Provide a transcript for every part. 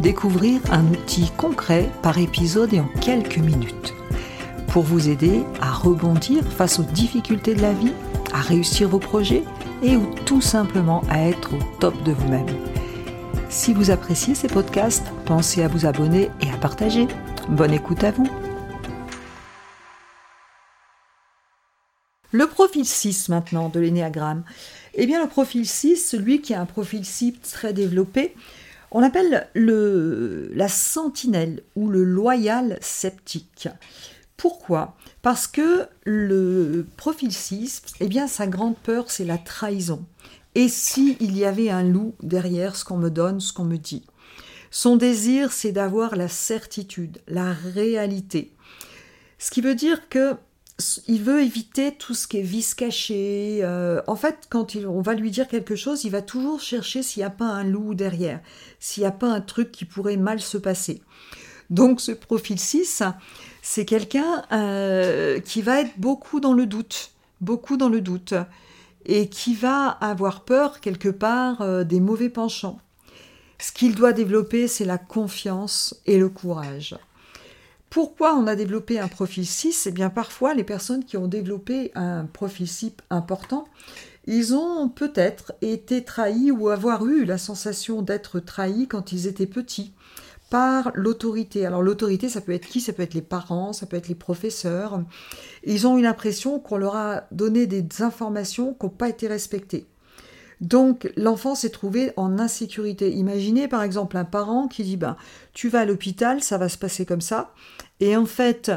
découvrir un outil concret par épisode et en quelques minutes. Pour vous aider à rebondir face aux difficultés de la vie, à réussir vos projets et ou tout simplement à être au top de vous-même. Si vous appréciez ces podcasts, pensez à vous abonner et à partager. Bonne écoute à vous. Le profil 6 maintenant de l'énéagramme. Eh bien le profil 6, celui qui a un profil 6 très développé, on appelle le, la sentinelle ou le loyal sceptique. Pourquoi? Parce que le profil 6, eh bien, sa grande peur, c'est la trahison. Et s'il il y avait un loup derrière ce qu'on me donne, ce qu'on me dit? Son désir, c'est d'avoir la certitude, la réalité. Ce qui veut dire que il veut éviter tout ce qui est vice caché. Euh, en fait, quand on va lui dire quelque chose, il va toujours chercher s'il n'y a pas un loup derrière, s'il n'y a pas un truc qui pourrait mal se passer. Donc ce profil 6, c'est quelqu'un euh, qui va être beaucoup dans le doute, beaucoup dans le doute, et qui va avoir peur quelque part euh, des mauvais penchants. Ce qu'il doit développer, c'est la confiance et le courage. Pourquoi on a développé un profil 6 Eh bien, parfois, les personnes qui ont développé un profil 6 important, ils ont peut-être été trahis ou avoir eu la sensation d'être trahis quand ils étaient petits par l'autorité. Alors l'autorité, ça peut être qui? Ça peut être les parents, ça peut être les professeurs. Ils ont eu l'impression qu'on leur a donné des informations qui n'ont pas été respectées. Donc l'enfant s'est trouvé en insécurité. Imaginez par exemple un parent qui dit ben tu vas à l'hôpital, ça va se passer comme ça, et en fait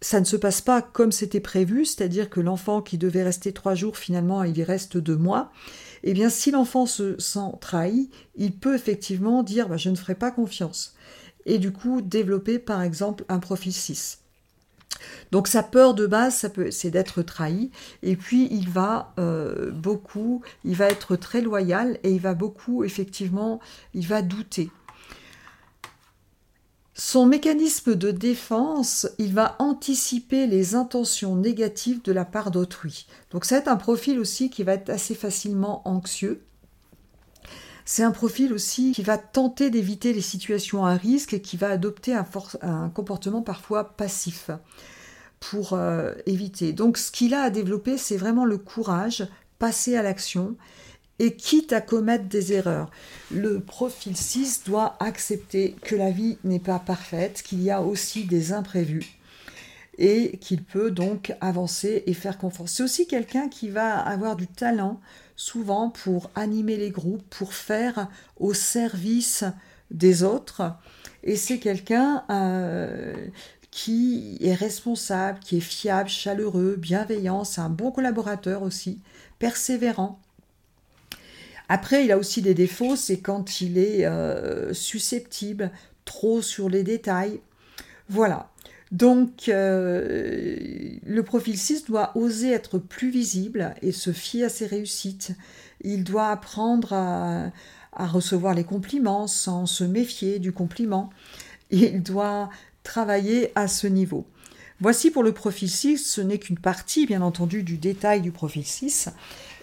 ça ne se passe pas comme c'était prévu, c'est-à-dire que l'enfant qui devait rester trois jours finalement il y reste deux mois. Eh bien si l'enfant se sent trahi, il peut effectivement dire ben, je ne ferai pas confiance et du coup développer par exemple un profil 6. Donc sa peur de base, c'est d'être trahi. Et puis il va euh, beaucoup, il va être très loyal et il va beaucoup, effectivement, il va douter. Son mécanisme de défense, il va anticiper les intentions négatives de la part d'autrui. Donc c'est un profil aussi qui va être assez facilement anxieux. C'est un profil aussi qui va tenter d'éviter les situations à risque et qui va adopter un comportement parfois passif pour euh, éviter. Donc ce qu'il a à développer, c'est vraiment le courage, passer à l'action et quitte à commettre des erreurs. Le profil 6 doit accepter que la vie n'est pas parfaite, qu'il y a aussi des imprévus et qu'il peut donc avancer et faire confiance. C'est aussi quelqu'un qui va avoir du talent souvent pour animer les groupes, pour faire au service des autres. Et c'est quelqu'un euh, qui est responsable, qui est fiable, chaleureux, bienveillant, c'est un bon collaborateur aussi, persévérant. Après, il a aussi des défauts, c'est quand il est euh, susceptible, trop sur les détails. Voilà. Donc, euh, le profil 6 doit oser être plus visible et se fier à ses réussites. Il doit apprendre à, recevoir les compliments sans se méfier du compliment. Il doit travailler à ce niveau. Voici pour le profil 6, ce n'est qu'une partie bien entendu du détail du profil 6.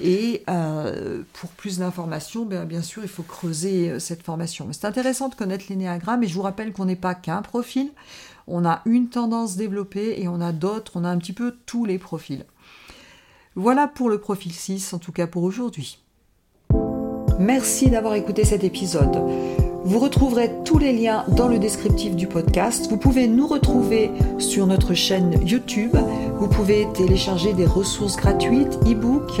Et euh, pour plus d'informations, bien, bien, sûr, il faut creuser euh, cette formation. C'est intéressant de connaître l'énéagramme et je vous rappelle qu'on n'est pas qu'un profil, on a une tendance développée et on a d'autres, on a un petit peu tous les profils. Voilà pour le profil 6, en tout cas pour aujourd'hui. Merci d'avoir écouté cet épisode. Vous retrouverez tous les liens dans le descriptif du podcast. Vous pouvez nous retrouver sur notre chaîne YouTube. Vous pouvez télécharger des ressources gratuites, e-books.